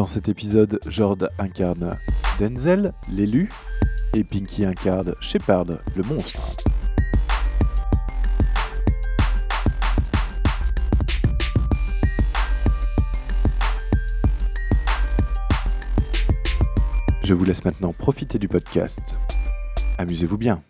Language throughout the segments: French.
Dans cet épisode, Jord incarne Denzel, l'élu, et Pinky incarne Shepard, le monstre. Je vous laisse maintenant profiter du podcast. Amusez-vous bien.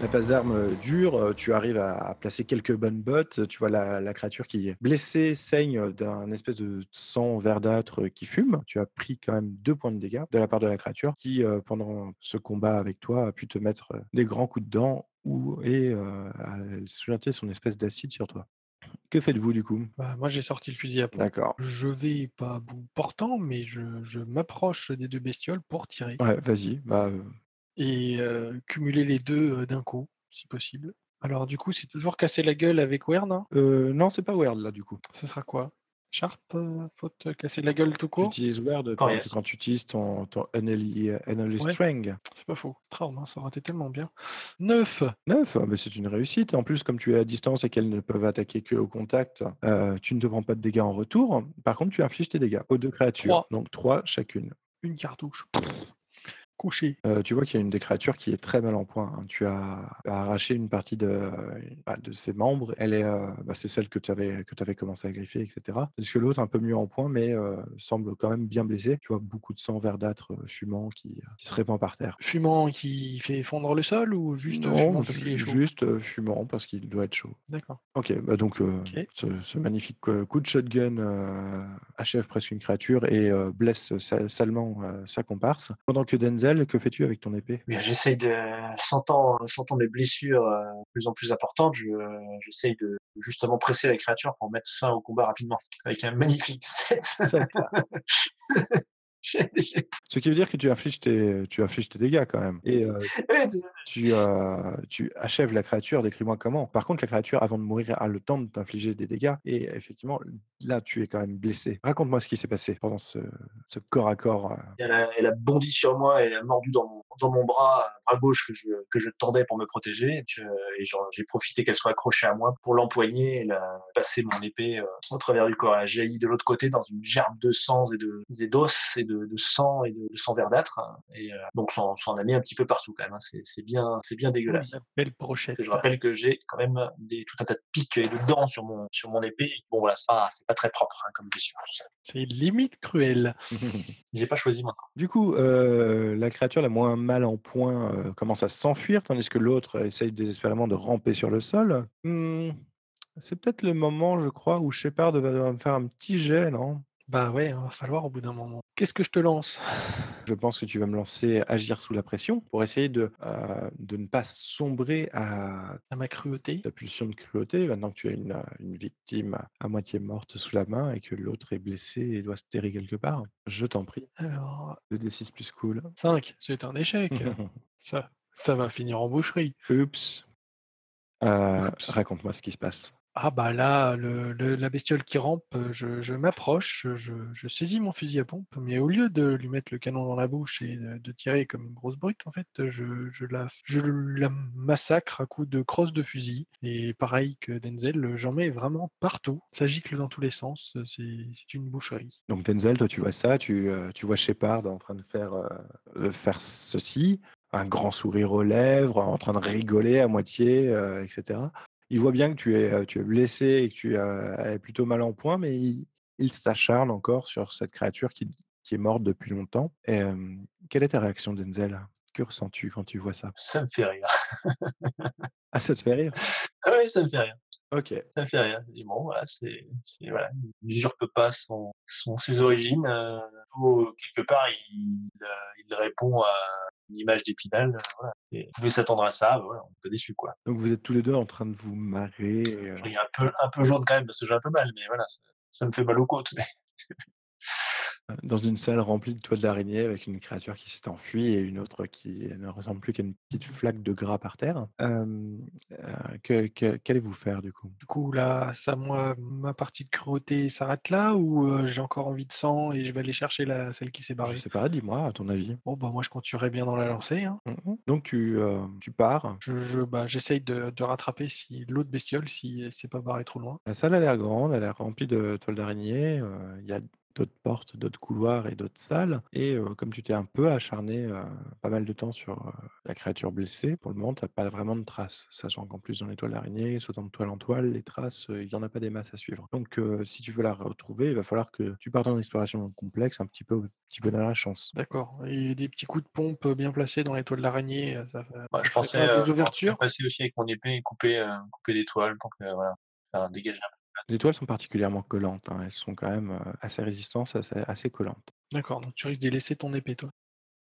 La passe d'armes euh, dure, euh, tu arrives à, placer quelques bonnes bottes, tu vois la, la créature qui est blessée saigne d'un espèce de sang verdâtre qui fume. Tu as pris quand même deux points de dégâts de la part de la créature qui, euh, pendant ce combat avec toi, a pu te mettre euh, des grands coups de dents ou, et euh, a jeté son espèce d'acide sur toi. Que faites-vous du coup? Bah, moi, j'ai sorti le fusil à pompe. D'accord. Je vais pas à bout portant, mais je, je m'approche des deux bestioles pour tirer Ouais, vas-y. Bah, euh, et euh, cumuler les deux euh, d'un coup, si possible. Alors, du coup, c'est toujours casser la gueule avec Wern. hein? Euh, non, c'est pas weird là du coup. Ce sera quoi? Sharp euh, Faut te casser la gueule tout Tu court? Utilises Word Oh, quand, yes. quand tu utilises ton, ton Unholy, Unholy Ouais. Strength. C'est pas faux. Traum, hein, ça aurait été tellement bien. 9 9, mais c'est une réussite. En plus, comme tu es à distance et qu'elles ne peuvent attaquer que au contact, euh, tu ne te prends pas de dégâts en retour. Par contre, tu infliges tes dégâts aux deux créatures. Trois. Donc 3 chacune. Une cartouche. Couché. Euh, tu vois qu'il y a une des créatures qui est très mal en point. hein. Tu as, arraché une partie de, bah, de ses membres. Elle est, euh, bah, c'est celle que tu avais, que avais commencé à griffer, etc. Tandis que l'autre, un peu mieux en point, mais euh, semble quand même bien blessé. Tu vois beaucoup de sang verdâtre fumant qui, qui se répand par terre. Fumant qui fait fondre le sol ou juste non, fumant parce qu'il est chaud? juste fumant parce qu'il doit être chaud. D'accord. Ok, bah donc ce, ce magnifique coup de shotgun achève presque une créature et blesse sa- salement sa comparse. Pendant que Denzel, que fais-tu avec ton épée? J'essaye de, sentant, sentant mes blessures euh, de plus en plus importantes, je, j'essaye de justement presser la créature pour mettre fin au combat rapidement. Avec un magnifique 7. Ce qui veut dire que tu infliges tes, tu infliges tes dégâts quand même. Et euh, tu, euh, tu achèves la créature, décris-moi comment. Par contre, la créature, avant de mourir, a le temps de t'infliger des dégâts. Et effectivement, là, tu es quand même blessé. Raconte-moi ce qui s'est passé pendant ce, ce corps à corps. euh. elle, a, elle a bondi sur moi et elle a mordu dans mon, dans mon bras, bras gauche que je, que je tendais pour me protéger. Et, et j'ai profité qu'elle soit accrochée à moi pour l'empoigner et la, passer mon épée euh, au travers du corps. Elle a jailli de l'autre côté dans une gerbe de sang et de et d'os et de, de sang et de, de sang verdâtre. hein. Et euh, donc, ça en ça en a mis un petit peu partout quand même. hein. C'est c'est bien, c'est bien dégueulasse. Une belle brochette. Et je rappelle que j'ai quand même des, tout un tas de pics et de dents sur mon, sur mon épée. Bon, voilà, ça, c'est pas très propre hein, comme blessure. C'est limite cruel. J'ai pas choisi moi. Du coup, euh, la créature la moins mal en point euh, commence à s'enfuir, tandis que l'autre essaye désespérément de ramper sur le sol. Hmm, c'est peut-être le moment, je crois, où Shepard va me faire un petit jet, non? Bah ouais, il va falloir au bout d'un moment. Qu'est-ce que je te lance? Je pense que tu vas me lancer agir sous la pression pour essayer de, euh, de ne pas sombrer à À ma cruauté ta pulsion de cruauté, maintenant que tu as une, une victime à moitié morte sous la main et que l'autre est blessé et doit se terrer quelque part. Je t'en prie. Alors, 2d6 plus cool. 5, c'est un échec. ça, ça va finir en boucherie. Oups. Euh, Oups. Raconte-moi ce qui se passe. Ah bah là, la bestiole qui rampe, euh, je, m'approche, je, saisis mon fusil à pompe, mais au lieu de lui mettre le canon dans la bouche et de, tirer comme une grosse brute, en fait, je, la, je la massacre à coups de crosse de fusil. Et pareil que Denzel, j'en mets vraiment partout. Ça gicle dans tous les sens, c'est une boucherie. Donc Denzel, toi tu vois ça, tu, euh, vois Shepard en train de faire, euh, de ceci, un grand sourire aux lèvres, en train de rigoler à moitié, etc. Il voit bien que tu es, tu es blessé et que tu es plutôt mal en point, mais il, il s'acharne encore sur cette créature qui qui est morte depuis longtemps. Et quelle est ta réaction, Denzel? Que ressens-tu quand tu vois ça? Ça me fait rire. Ah, ça te fait rire? Ouais, ça me fait rire. OK. Ça fait rire. Je dis: «Bon, voilà, c'est c'est voilà, il usurpe pas son son ses origines, ou quelque part, il, heu, il répond à une image d'Épinal, heu, voilà et on pouvait s'attendre à ça, voilà, on est pas déçus, quoi. Donc vous êtes tous les 2 en train de vous marrer ris un peu un peu jaune quand même parce que j'ai un peu mal, mais voilà, ça ça me fait mal aux côtes, mais dans une salle remplie de toiles d'araignée avec une créature qui s'est enfuie et une autre qui ne ressemble plus qu'à une petite flaque de gras par terre. Que que qu'allez-vous faire du coup? Du coup, là, ça, moi, ma partie de cruauté s'arrête là ou j'ai encore envie de sang et je vais aller chercher la celle qui s'est Je barrée? sais pas, dis-moi à ton avis? Bon, bah, moi, je continuerai bien dans la lancée, hein. Mmh mh. Donc tu, tu pars. Je je bah, j'essaye de de rattraper si l'autre bestiole, si elle s'est pas barrée trop loin. La salle a l'air grande, elle a l'air remplie de toiles d'araignée, il y a d'autres portes, d'autres couloirs et d'autres salles et comme tu t'es un peu acharné, pas mal de temps sur, la créature blessée, pour le moment, tu as pas vraiment de traces. Sachant qu'en plus dans les toiles d'araignée, sautant de toile en toile, les traces, il y en a pas des masses à suivre. Donc si tu veux la retrouver, il va falloir que tu partes en exploration complexe un petit peu un petit peu dans la chance. D'accord et des petits coups de pompe, bien placés dans les toiles d'araignée, ça va bah, ça je pensais, des ouvertures? passer aussi avec mon épée et couper, couper des toiles pour que voilà, faire dégager un Les toiles sont particulièrement collantes, hein, elles sont quand même, assez résistantes, assez assez collantes. D'accord, donc tu risques d'y laisser ton épée, toi?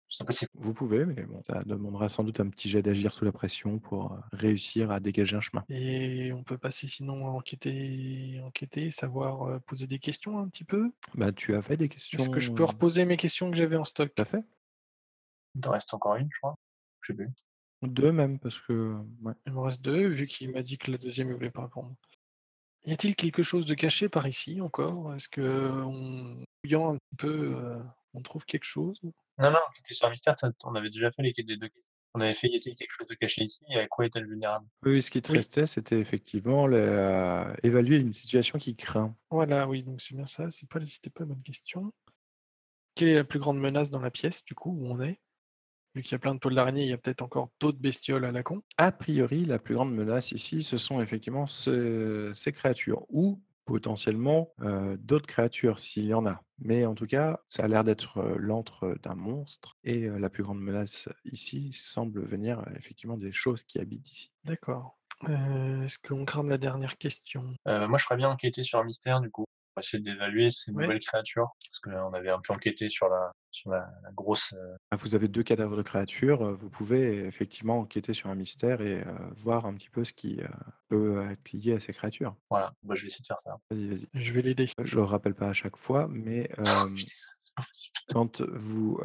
c'est possible. Vous pouvez, mais bon, ça demandera sans doute un petit jet d'agir sous la pression pour, réussir à dégager un chemin. Et on peut passer sinon à enquêter enquêter, savoir, poser des questions un petit peu? Bah, tu as fait des Est-ce que je peux questions reposer mes questions que j'avais en stock? as fait? Il t'en reste encore une, je crois? Je sais plus. 2 même parce que ouais. Il m'en reste 2 vu qu'il m'a dit que la deuxième il voulait pas répondre. Y a-t-il quelque chose de caché par ici encore? Est-ce qu'en fouillant un petit peu, heu, on trouve quelque chose? Non, non, enquêter sur un mystère, ça on avait déjà fait les quêtes des 2 questions. On avait fait: «Y a-t-il quelque chose de caché ici?» et «À quoi est-elle vulnérable?» Oui, ce qui te Oui. restait, c'était effectivement évaluer une situation qui craint. Voilà, oui, donc c'est bien ça, c'est pas c'était pas la bonne question. Quelle est la plus grande menace dans la pièce, du coup, où on est? Vu qu'il y a plein de toiles d'araignée, il y a peut-être encore d'autres bestioles à la con? A priori, la plus grande menace ici, ce sont effectivement ce ces créatures ou potentiellement, heu, d'autres créatures s'il y en a. Mais en tout cas, ça a l'air d'être, heu, l'antre d'un monstre et heu, la plus grande menace ici semble venir, effectivement des choses qui habitent ici. D'accord. Est-ce qu'on crame la dernière question? Moi, je ferais bien enquêter sur un mystère, du coup, pour essayer d'évaluer ces Ouais. nouvelles créatures. Parce que là, on avait un peu enquêté sur la sur la la grosse, heu Ah, vous avez 2 cadavres de créatures, heu, vous pouvez effectivement enquêter sur un mystère et heu, voir un petit peu ce qui, peut être lié à ces créatures. voilà, bah, je vais essayer de faire ça. Vas-y, vas-y. Je vais l'aider. Je le rappelle pas à chaque fois, mais hem, Putain, c'est pas possible. quand vous,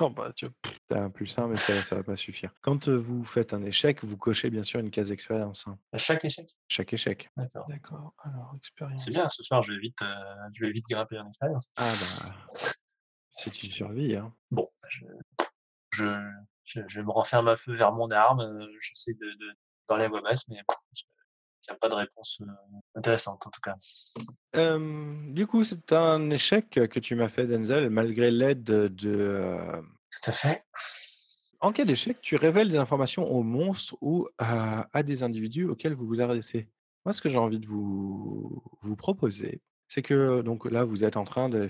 Oh bah, tu tu as un plus 1 mais ça ça va pas suffire. Quand, vous faites un échec, vous cochez bien sûr une case expérience, hein. À chaque échec? Chaque échec. D'accord. d'accord, alors expérience. C'est bien, ce soir, je vais vite, heu, je vais vite grimper en expérience. Ah bah, si tu survis, hein. Bon, bah, je je je je me renferme un peu vers mon arme, heu, j'essaie de de parler à voix basse, mais je il y a pas de réponse, heu, intéressante, en tout cas. Du coup, c'est un échec que tu m'as fait Denzel, malgré l'aide de heu Tout à fait. en cas d'échec, tu révèles des informations aux monstres ou à à des individus auxquels vous vous adressez? Moi, ce que j'ai envie de vous vous proposer, c'est que donc là, vous êtes en train de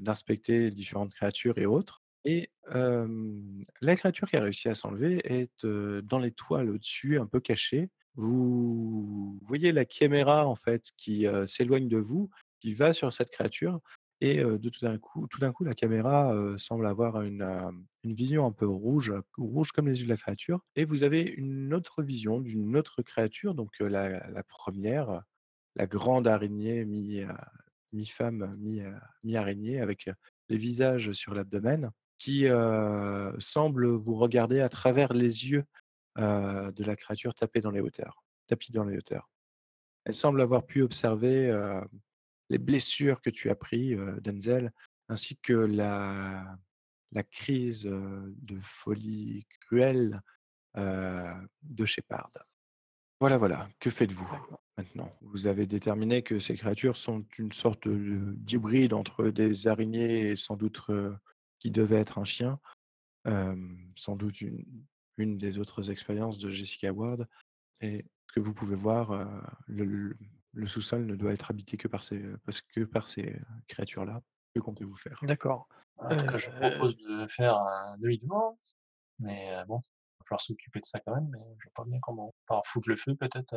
d'inspecter différentes créatures et autres et la créature qui a réussi à s'enlever est, dans les toiles au-dessus, un peu cachée. Vous voyez la caméra en fait qui, s'éloigne de vous, qui va sur cette créature et de tout d'un coup tout d'un coup, la caméra, semble avoir une, une vision un peu rouge, rouge comme les yeux de la créature et vous avez une autre vision d'une autre créature, donc la la 1re, la grande araignée heu, mi-femme, mi, heu, mi-araignée avec, heu, les visages sur l'abdomen qui, semble vous regarder à travers les yeux, de la créature tapée dans les hauteurs tapie dans les hauteurs. Elle semble avoir pu observer, les blessures que tu as pris, heu, Denzel, ainsi que la la crise, de folie cruelle, de Shepard. Voilà, voilà. Que faites-vous? Maintenant? Vous avez déterminé que ces créatures sont une sorte, de d'hybride entre des araignées et sans doute, heu, qui devait être un chien. Sans doute une une des autres expériences de Jessica Ward et ce que vous pouvez voir, heu, le le le sous-sol ne doit être habité que par ces, parce que par ces, heu, créatures-là. Que comptez-vous faire? D'accord. En tout cas, je Euh, propose de faire un demi-tour, mais euh, bon, il va falloir s'occuper de ça quand même, mais je vois pas bien comment. Par foutre le feu peut-être.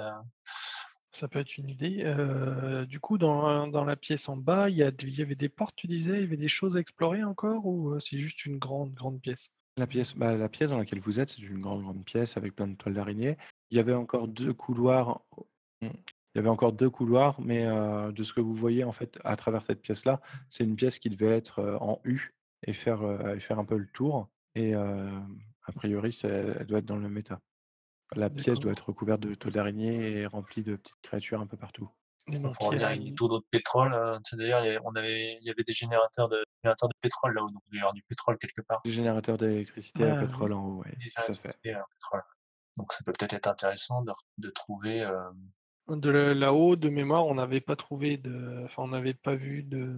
Ça peut être une idée. Euh, du coup, dans, dans la pièce en bas, il y, a, il y avait des portes, tu disais, il y avait des choses à explorer encore ou euh, c'est juste une grande, grande pièce? La pièce, bah, la pièce dans laquelle vous êtes, c'est une grande, grande pièce avec plein de toiles d'araignée. Il y avait encore deux couloirs. mmh, Il y avait encore deux couloirs, mais euh, de ce que vous voyez en fait à travers cette pièce-là, c'est une pièce qui devait être en U et faire, et faire un peu le tour. Et a priori, elle doit être dans le même état. La pièce doit D'accord. être recouverte de toiles d'araignée et remplie de petites créatures un peu partout. Et Il donc, faudra il y a avec des une- taux d'eau de pétrole. euh, tu sais, D'ailleurs, il y on avait, il y avait des générateurs de, générateurs de pétrole là-haut, donc il doit y avoir du pétrole quelque part. Des générateurs d'électricité à Ah, pétrole en haut, ouais, Des tout à fait. pétrole. Donc ça peut peut-être être intéressant de, de trouver. euh, De la- là-haut, de mémoire, on n'avait pas trouvé de, enfin, on n'avait pas vu de,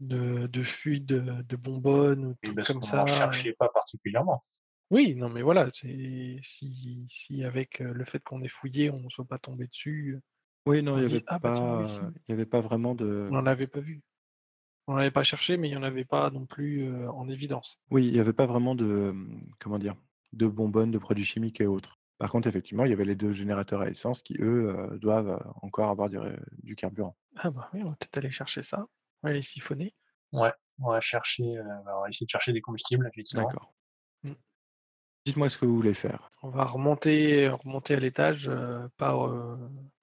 de, de fuite de, de bonbonnes ou de et trucs parce comme ça. n'en cherchait pas particulièrement. Oui, non, mais voilà, c'est si, si avec euh, le fait qu'on ait fouillé, on ne soit pas tombé dessus, Oui, non, on il se n'y ah bah tiens, pas, oui, si, il y avait pas vraiment de. on n'en avait pas vu. On n'avait pas cherché, mais il n'y en avait pas non plus euh, en évidence. Oui, il n'y avait pas vraiment de, mmh, comment dire, de bonbonnes, de produits chimiques et autres. Par contre, effectivement, il y avait les deux générateurs à essence qui, eux, euh, doivent euh, encore avoir du, ré- du carburant. Ah bah oui, on va peut-être aller chercher ça. On va aller siphonner. Ouais, on va chercher, euh, on va essayer de chercher des combustibles effectivement. D'accord. Mm. Dites-moi ce que vous voulez faire. On va remonter, remonter à l'étage, euh, pas, euh,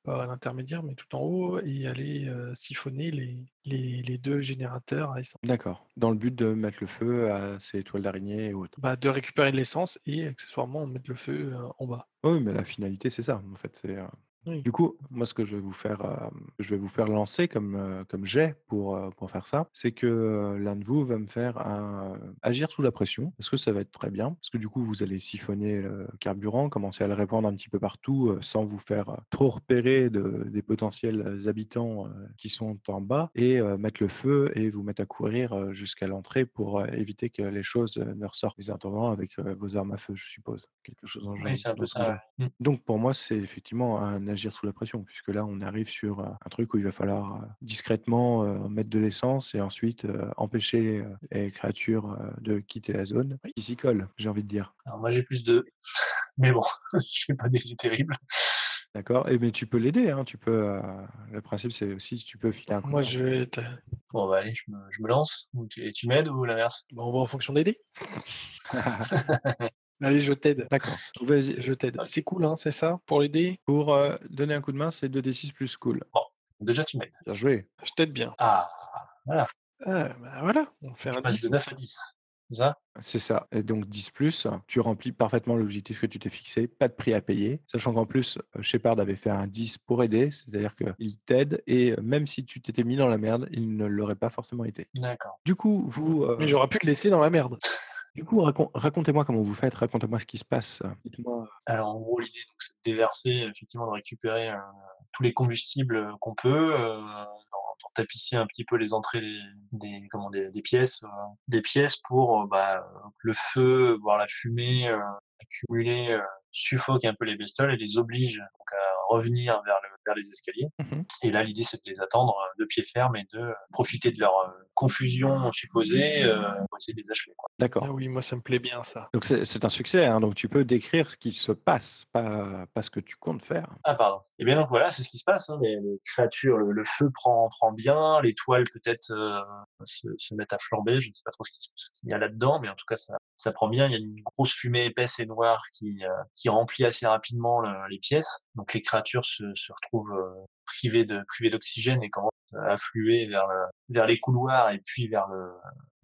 pas à l'intermédiaire, mais tout en haut, et aller euh, siphonner les, les, les deux générateurs à essence. D'accord. Dans le but de mettre le feu à ces toiles d'araignée et autres. Bah, de récupérer de l'essence et accessoirement mettre le feu euh, en bas. Oui, mais la finalité, c'est ça, en fait. C'est, euh, Oui. Du coup, moi, ce que je vais vous faire, euh, je vais vous faire lancer comme, euh, comme jet pour, euh, pour faire ça, c'est que l'un de vous va me faire un, agir sous la pression, parce que ça va être très bien, parce que du coup, vous allez siphonner le carburant, commencer à le répandre un petit peu partout, sans vous faire trop repérer de, des potentiels habitants qui sont en bas, et mettre le feu et vous mettre à courir jusqu'à l'entrée pour éviter que les choses ne ressortent. Les attendants avec vos armes à feu, je suppose. Quelque chose dans, Oui, c'est un dans peu ce ça. genre-là. ouais. Mm. Donc pour moi, c'est effectivement un agir sous la pression, puisque là, on arrive sur euh, un truc où il va falloir euh, discrètement euh, mettre de l'essence et ensuite empêcher les créatures de quitter la zone. Qui s'y collent, j'ai envie de dire. Alors moi j'ai plus de, mais bon, je fais pas des jets terribles. D'accord Et mais tu peux l'aider, hein, tu peux. euh, le principe, c'est aussi tu peux filer un coup. Moi, je vais Bon bah allez, je me, je me lance. Ou tu, et tu m'aides ou l'inverse bah, on va en fonction des dés. Allez, je t'aide. D'accord. Vas-y. Je t'aide. C'est cool, hein, c'est ça, pour dés Pour euh, donner un coup de main, c'est 2d6 plus cool. Déjà tu m'aides. Bien joué. Je t'aide bien. Ah, voilà, Ah, bah voilà, on fait un passe 10. de 9 à 10. C'est ça? C'est ça. Et donc 10 plus, tu remplis parfaitement l'objectif que tu t'es fixé, pas de prix à payer. Sachant qu'en plus, euh, Shepard avait fait un 10 pour aider, c'est-à-dire qu'il t'aide et euh, même si tu t'étais mis dans la merde, il ne l'aurait pas forcément été. D'accord. Du coup, vous, euh, Mais j'aurais pu te laisser dans la merde. du coup, racon- racontez-moi comment vous faites, racontez-moi ce qui se passe. Dites-moi. Alors en gros l'idée c'est de déverser, effectivement de récupérer euh, tous les combustibles euh, qu'on peut, euh, tapisser un petit peu les entrées des, des, comment, des, pièces, euh, des pièces pour euh, bah, le feu, voire la fumée euh, accumulée euh, suffoque un peu les bestioles et les oblige donc, à revenir vers, le, vers les escaliers. Mhm. Et là, l'idée, c'est de les attendre euh, de pied ferme et de profiter de leur euh, confusion supposée euh, pour essayer de les achever. D'accord. Ah oui, moi ça me plaît bien ça. Donc c'est un succès, hein, donc tu peux décrire ce qui se passe, pas, pas ce que tu comptes faire. Ah, pardon. Et bien donc voilà, c'est ce qui se passe. hein, les, les créatures, le, le feu prend, prend bien, les toiles peut-être euh, se, se mettent à flamber. Je ne sais pas trop ce qu'il y a là-dedans, mais en tout cas, ça, ça prend bien. Il y a une grosse fumée épaisse et noire qui, euh, qui remplit assez rapidement le- les pièces. Donc les créatures se, se retrouvent euh, privées de privées d'oxygène et commencent à affluer vers, le, vers les couloirs et puis vers le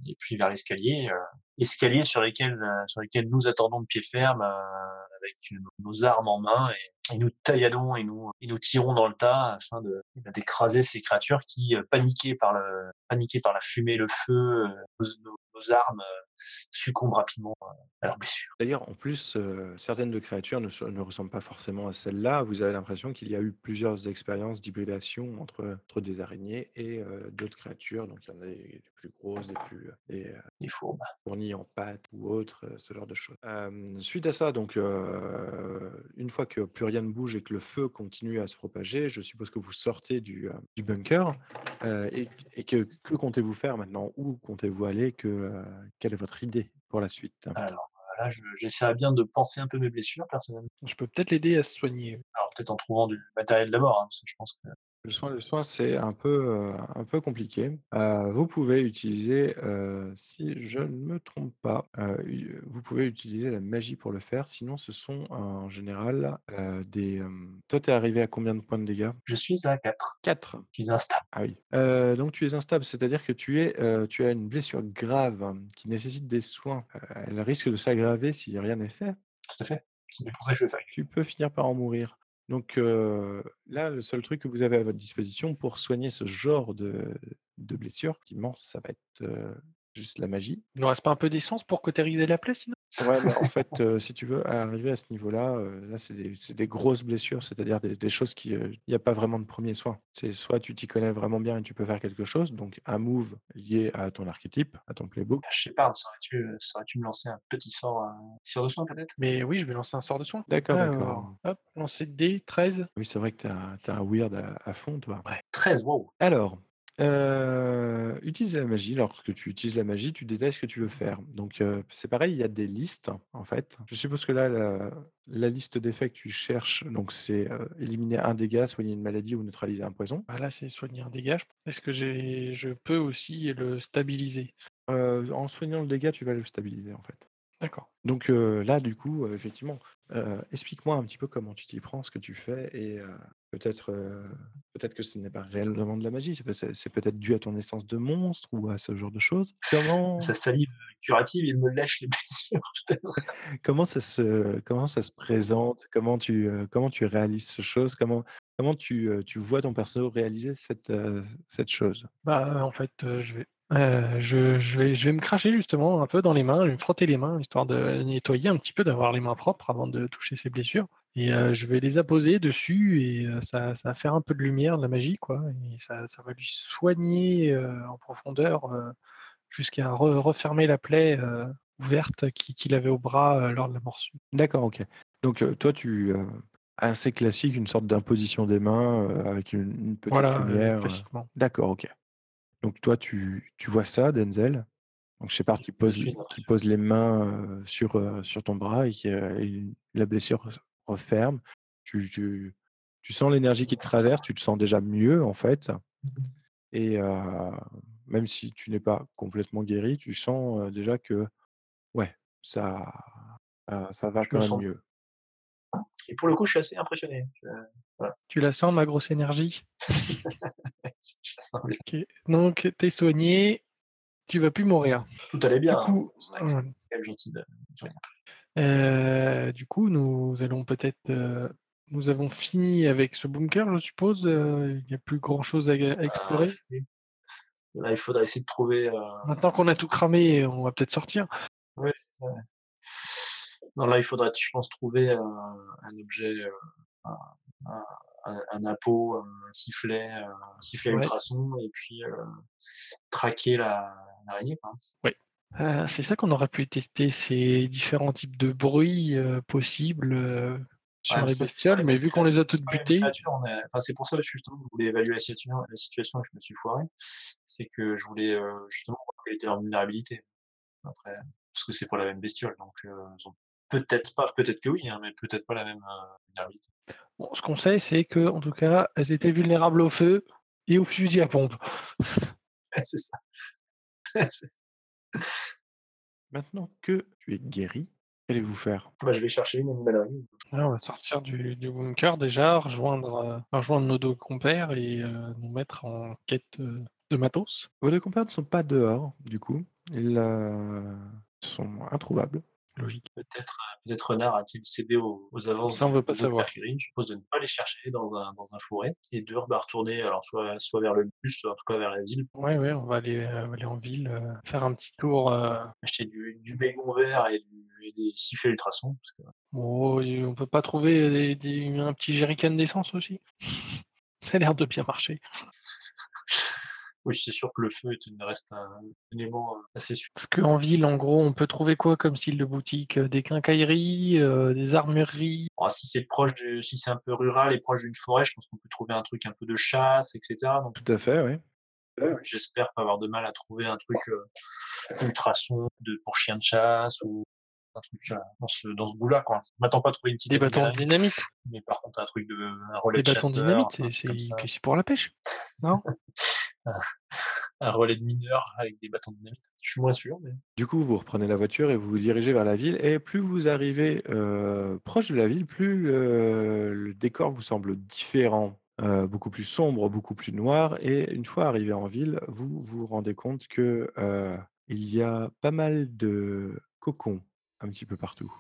et puis vers l'escalier. escalier sur lesquels sur lesquels nous attendons de pied ferme avec nos, armes en main et, nous tailladons et nous et nous tirons dans le tas afin de d'écraser ces créatures qui paniquées par le paniquées par la fumée, le feu, nos armes succombent rapidement à leurs blessures. D'ailleurs, en plus, certaines de créatures ne, ne ressemblent pas forcément à celles-là. Vous avez l'impression qu'il y a eu plusieurs expériences d'hybridation entre, entre des araignées et d'autres créatures. Donc, il y en a des plus grosses, des plus des, fourbes. fournies en pâte ou autres, ce genre de choses. suite à ça, donc, une fois que plus rien ne bouge et que le feu continue à se propager, je suppose que vous sortez du, du bunker. et, et que, que comptez-vous faire maintenant? Où comptez-vous aller? Que, Quelle est votre idée pour la suite? Alors là, je- j'essaierai bien de penser un peu mes blessures, personnellement. Je peux peut-être l'aider à se soigner. Alors peut-être en trouvant du matériel d'abord, hein, parce que je pense que Le soin, le soin, c'est un peu, euh, un peu compliqué. Euh, vous pouvez utiliser, euh, si je ne me trompe pas, u- vous pouvez utiliser la magie pour le faire. Sinon, ce sont en général des. Toi, t'es arrivé à combien de points de dégâts? Je suis à 4. 4. Je suis instable. Ah oui. Donc tu es instable, c'est-à-dire que tu es, tu as une blessure grave qui nécessite des soins. Elle risque de s'aggraver si rien n'est fait. Tout à fait. C'est pour ça que je vais faire. Tu peux finir par en mourir. Donc là, le seul truc que vous avez à votre disposition pour soigner ce genre de, de blessure immense, ça va être juste la magie. Il ne reste pas un peu d'essence pour cautériser la plaie sinon? Ouais, mais en fait, euh, si tu veux arriver à ce niveau-là, euh, là, c'est des, grosses blessures, c'est-à-dire des, des choses qui, il n'y a pas vraiment de premier soin. C'est soit tu t'y connais vraiment bien et tu peux faire quelque chose, donc un move lié à ton archétype, à ton playbook. Shepard, saurais-tu saurais-tu me lancer un petit sort, un petit sort de soin peut-être? Mais oui, je vais lancer un sort de soin. D'accord, d'accord. Hop, lancer D, 13. Oui, c'est vrai que tu as, un weird à, à fond, toi. 13, wow. Alors, euh, utilise la magie. Lorsque tu utilises la magie, tu détailles ce que tu veux faire. Donc, c'est pareil, il y a des listes, en fait. Je suppose que là, la, la liste d'effets que tu cherches, donc c'est éliminer un dégât, soigner une maladie ou neutraliser un poison. Bah, là, c'est soigner un dégât. Est-ce que j'ai, je peux aussi le stabiliser en soignant le dégât, tu vas le stabiliser, en fait. D'accord. Donc là, du coup, effectivement, explique-moi un petit peu comment tu t'y prends, ce que tu fais, et peut-être euh, peut-être que ce n'est pas réellement de la magie, c'est peut- peut-être dû à ton essence de monstre ou à ce genre de choses. Comment, Sa salive curative, il me lèche les blessures tout à l'heure. comment ça se comment ça se présente, comment tu euh, comment tu réalises ce chose, comment comment tu, euh, tu vois ton perso réaliser cette euh, cette chose? Bah, en fait, euh, je vais. euh, je, je vais, je vais me cracher justement un peu dans les mains, je vais me frotter les mains histoire de nettoyer un petit peu, d'avoir les mains propres avant de toucher ces blessures. Et euh, je vais les apposer dessus et euh, ça, ça va faire un peu de lumière, de la magie, quoi. Et ça, ça va lui soigner euh, en profondeur jusqu'à re- refermer la plaie ouverte qui- qu'il avait au bras lors de la morsure. D'accord, ok. Donc toi, tu assez classique, une sorte d'imposition des mains avec une, une petite Voilà, euh, lumière. classiquement. D'accord, ok. Donc toi, tu, tu vois ça, Denzel? Donc Shepard qui pose, qui pose les mains sur, sur ton bras et, qui, et la blessure referme. Tu, tu, tu sens l'énergie qui te traverse, tu te sens déjà mieux en fait. Et euh, même si tu n'es pas complètement guéri, tu sens euh, déjà que ouais, ça, va Je quand me même sens- mieux. Et pour le coup, je suis assez impressionné. Je, Tu la sens, ma grosse énergie? Je sens bien. Ok. Donc, t'es soigné, tu vas plus mourir. Tout allait bien. Du coup, hein. C'est ouais. gentil de. Euh, du coup, nous allons peut-être. euh, nous avons fini avec ce bunker, je suppose. euh, Il n'y a plus grand-chose à, à explorer. Ah, oui. Là, il faudrait essayer de trouver. euh, Maintenant qu'on a tout cramé, on va peut-être sortir. Ouais, c'est ça. Non, là, il faudrait, je pense, trouver euh, un objet, euh, un, un, un, un appôt, un sifflet, euh, un sifflet Ouais. ultrasons, et puis euh, traquer la- l'araignée. quoi. Euh, c'est ça qu'on aurait pu tester, ces différents types de bruits euh, possibles euh, sur Ouais, les bestioles, mais vu qu'on les a toutes butées, enfin, c'est pour ça justement que je voulais évaluer la situation, la situation et que je me suis foiré. C'est que je voulais euh, justement voir quelle était leur vulnérabilité. Après, parce que c'est pas la même bestiole, donc ils ont peut-être pas, peut-être que oui, hein, mais peut-être pas la même vulnérabilité. bon, ce qu'on sait, c'est que en tout cas, elles étaient vulnérables au feu et au fusil à pompe. c'est ça. Maintenant que tu es guéri, qu'allez-vous faire? Bah, je vais chercher une animalerie. Là, on va sortir du, du bunker déjà, rejoindre, euh, rejoindre nos deux compères et euh, nous mettre en quête euh, de matos. Vos deux compères ne sont pas dehors, du coup. Ils euh, sont introuvables. Logique. Peut-être euh, peut-être Renard a-t-il cédé aux, aux avances Ça, on de- veut pas savoir. Mercury. Je propose de ne pas les chercher dans un, dans un fourré et de bah, retourner alors soit, soit vers le bus, soit en tout cas vers la ville, Ouais, ouais, on va aller, euh, aller en ville, euh, faire un petit tour. euh, acheter du, du bégon vert et, du, et des sifflets ultrasons. Parce que Oh, on peut pas trouver des- des- un petit jerrycan d'essence aussi? Ça a l'air de bien marcher. Oui, c'est sûr que le feu est une, reste un élément euh, assez sûr. Parce qu'en ville, en gros, on peut trouver quoi comme style de boutique? Euh, Des quincailleries, euh, des armureries? Alors, si c'est proche de, si c'est un peu rural et proche d'une forêt, je pense qu'on peut trouver un truc un peu de chasse, etc. Donc Tout à fait, oui. j'espère pas avoir de mal à trouver un truc euh, ultrason de pour chien de chasse ou un truc euh, dans ce, dans ce. Quoi. Je m'attends pas à trouver une petite Des bâtons de dynamite. mais par contre un truc de un relais Des de bâtons de chasseur, dynamite, un c'est pour la pêche. Non? un relais de mineurs avec des bâtons de dynamite. Je suis moins sûr, Du coup, vous reprenez la voiture et vous vous dirigez vers la ville. Et plus vous arrivez euh, proche de la ville, plus euh, le décor vous semble différent, euh, beaucoup plus sombre, beaucoup plus noir. Et une fois arrivé en ville, vous vous rendez compte que il y a pas mal de cocons un petit peu partout.